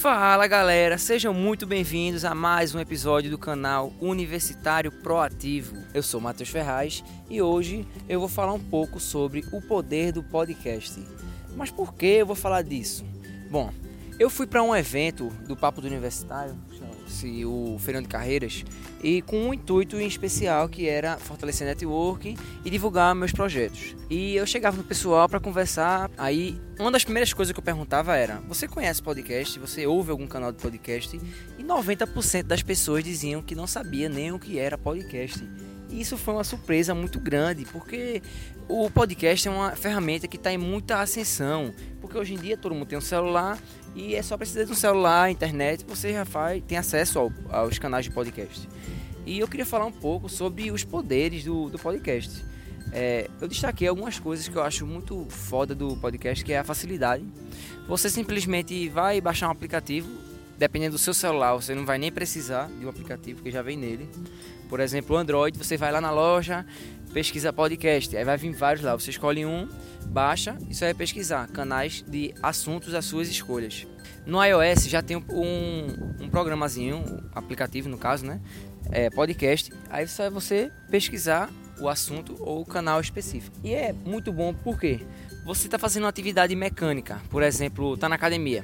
Fala galera, sejam muito bem-vindos a mais um episódio do canal Universitário Proativo. Eu sou Matheus Ferraz e hoje eu vou falar um pouco sobre o poder do podcast. Mas por que eu vou falar disso? Bom, eu fui para um evento do Papo do Universitário, se o Feirão de Carreiras, e com um intuito em especial que era fortalecer networking e divulgar meus projetos. E eu chegava no pessoal para conversar, aí uma das primeiras coisas que eu perguntava era: "Você conhece podcast? Você ouve algum canal de podcast?" E 90% das pessoas diziam que não sabia nem o que era podcast. E isso foi uma surpresa muito grande, porque o podcast é uma ferramenta que está em muita ascensão, porque hoje em dia todo mundo tem um celular e é só precisar de um celular, internet, você já faz, tem acesso ao, aos canais de podcast. E eu queria falar um pouco sobre os poderes do, do podcast. É, eu destaquei algumas coisas que eu acho muito foda do podcast, que é a facilidade. Você simplesmente vai baixar um aplicativo, dependendo do seu celular, você não vai nem precisar de um aplicativo que já vem nele. Por exemplo, o Android, você vai lá na loja, pesquisa podcast, aí vai vir vários lá, você escolhe um, baixa e só vai pesquisar canais de assuntos das suas escolhas. No iOS já tem um, um, programazinho, um aplicativo no caso, né? É, podcast, aí só é você pesquisar o assunto ou o canal específico. E é muito bom porque você está fazendo uma atividade mecânica, por exemplo, está na academia,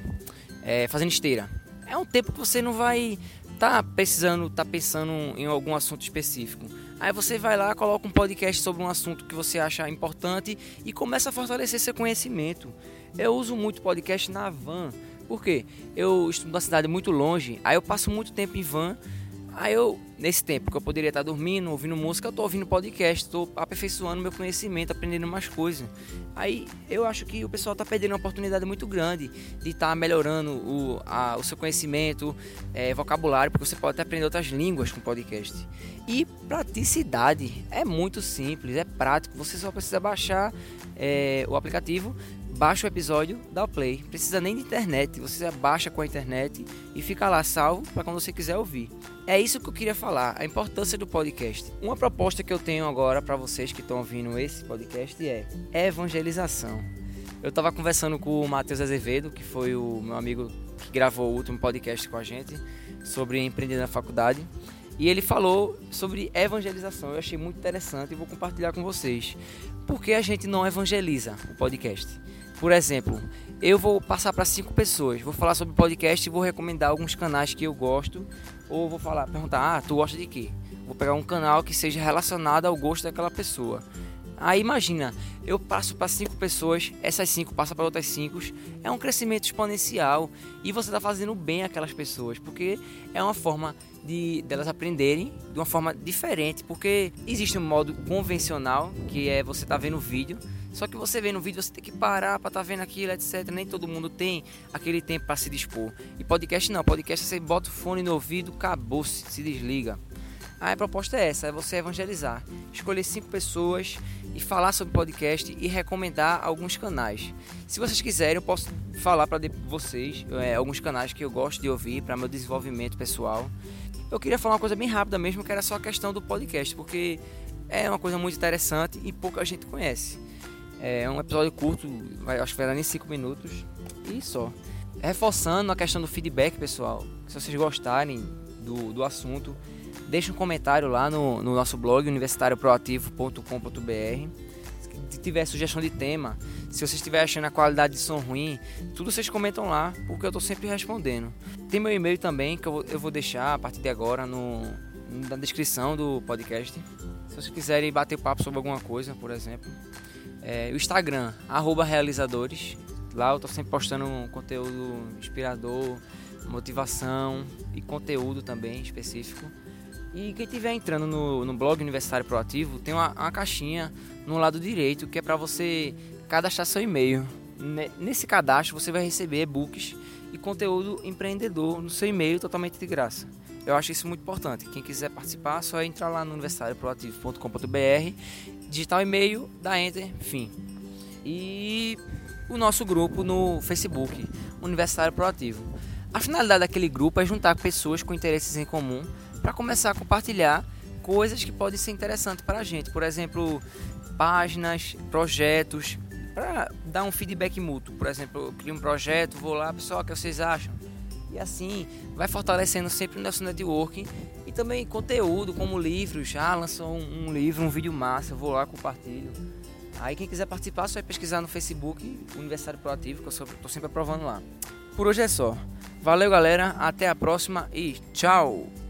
é, fazendo esteira. É um tempo que você não vai tá precisando, tá pensando em algum assunto específico. Aí você vai lá, coloca um podcast sobre um assunto que você acha importante e começa a fortalecer seu conhecimento. Eu uso muito podcast na van. Por quê? Eu estudo numa cidade muito longe, aí eu passo muito tempo em van Aí eu, nesse tempo que eu poderia estar dormindo, ouvindo música, eu estou ouvindo podcast, estou aperfeiçoando meu conhecimento, aprendendo mais coisas. Aí eu acho que o pessoal está perdendo uma oportunidade muito grande de estar tá melhorando o, a, o seu conhecimento, é, vocabulário, porque você pode até aprender outras línguas com podcast. E praticidade, é muito simples, é prático, você só precisa baixar é, o aplicativo baixa o episódio, dá o play. Precisa nem de internet, você baixa com a internet e fica lá salvo para quando você quiser ouvir. É isso que eu queria falar, a importância do podcast. Uma proposta que eu tenho agora para vocês que estão ouvindo esse podcast é evangelização. Eu estava conversando com o Matheus Azevedo, que foi o meu amigo que gravou o último podcast com a gente sobre empreender na faculdade. E ele falou sobre evangelização. Eu achei muito interessante e vou compartilhar com vocês. Por que a gente não evangeliza o podcast? Por exemplo, eu vou passar para cinco pessoas, vou falar sobre podcast e vou recomendar alguns canais que eu gosto, ou vou falar, perguntar, ah, tu gosta de quê? Vou pegar um canal que seja relacionado ao gosto daquela pessoa. Aí imagina, eu passo para cinco pessoas, essas cinco passam para outras cinco, é um crescimento exponencial e você está fazendo bem aquelas pessoas, porque é uma forma de delas aprenderem de uma forma diferente, porque existe um modo convencional que é você tá vendo o vídeo, só que você vê no vídeo você tem que parar para estar tá vendo aquilo, etc. Nem todo mundo tem aquele tempo para se dispor. E podcast não, podcast você bota o fone no ouvido, acabou, se, se desliga. A proposta é essa, é você evangelizar, escolher cinco pessoas e falar sobre podcast e recomendar alguns canais. Se vocês quiserem, eu posso falar para vocês é, alguns canais que eu gosto de ouvir para meu desenvolvimento pessoal. Eu queria falar uma coisa bem rápida mesmo, que era só a questão do podcast, porque é uma coisa muito interessante e pouca gente conhece. É um episódio curto, acho que vai dar nem 5 minutos. E só. Reforçando a questão do feedback, pessoal. Se vocês gostarem do, do assunto, deixe um comentário lá no, no nosso blog universitárioproativo.com.br. Se tiver sugestão de tema, se vocês estiverem achando a qualidade de som ruim, tudo vocês comentam lá, porque eu estou sempre respondendo. Tem meu e-mail também, que eu vou, eu vou deixar a partir de agora no, na descrição do podcast. Se vocês quiserem bater papo sobre alguma coisa, por exemplo. É, o Instagram, realizadores. Lá eu tô sempre postando conteúdo inspirador, motivação e conteúdo também específico. E quem estiver entrando no, no blog Universitário Proativo, tem uma, uma caixinha no lado direito que é para você cadastrar seu e-mail. Nesse cadastro você vai receber e-books e conteúdo empreendedor no seu e-mail totalmente de graça. Eu acho isso muito importante. Quem quiser participar, só entrar lá no universitárioproativo.com.br digitar o e-mail, dá enter, fim. E o nosso grupo no Facebook, Universitário Proativo. A finalidade daquele grupo é juntar pessoas com interesses em comum para começar a compartilhar coisas que podem ser interessantes para a gente. Por exemplo, páginas, projetos, para dar um feedback mútuo. Por exemplo, eu crio um projeto, vou lá, pessoal, o que vocês acham? E assim vai fortalecendo sempre o nosso networking e também conteúdo como livros. Ah, lançou um, um livro, um vídeo massa, eu vou lá, compartilho. Aí quem quiser participar, só vai pesquisar no Facebook Universitário Proativo, que eu estou sempre aprovando lá. Por hoje é só. Valeu, galera. Até a próxima e tchau!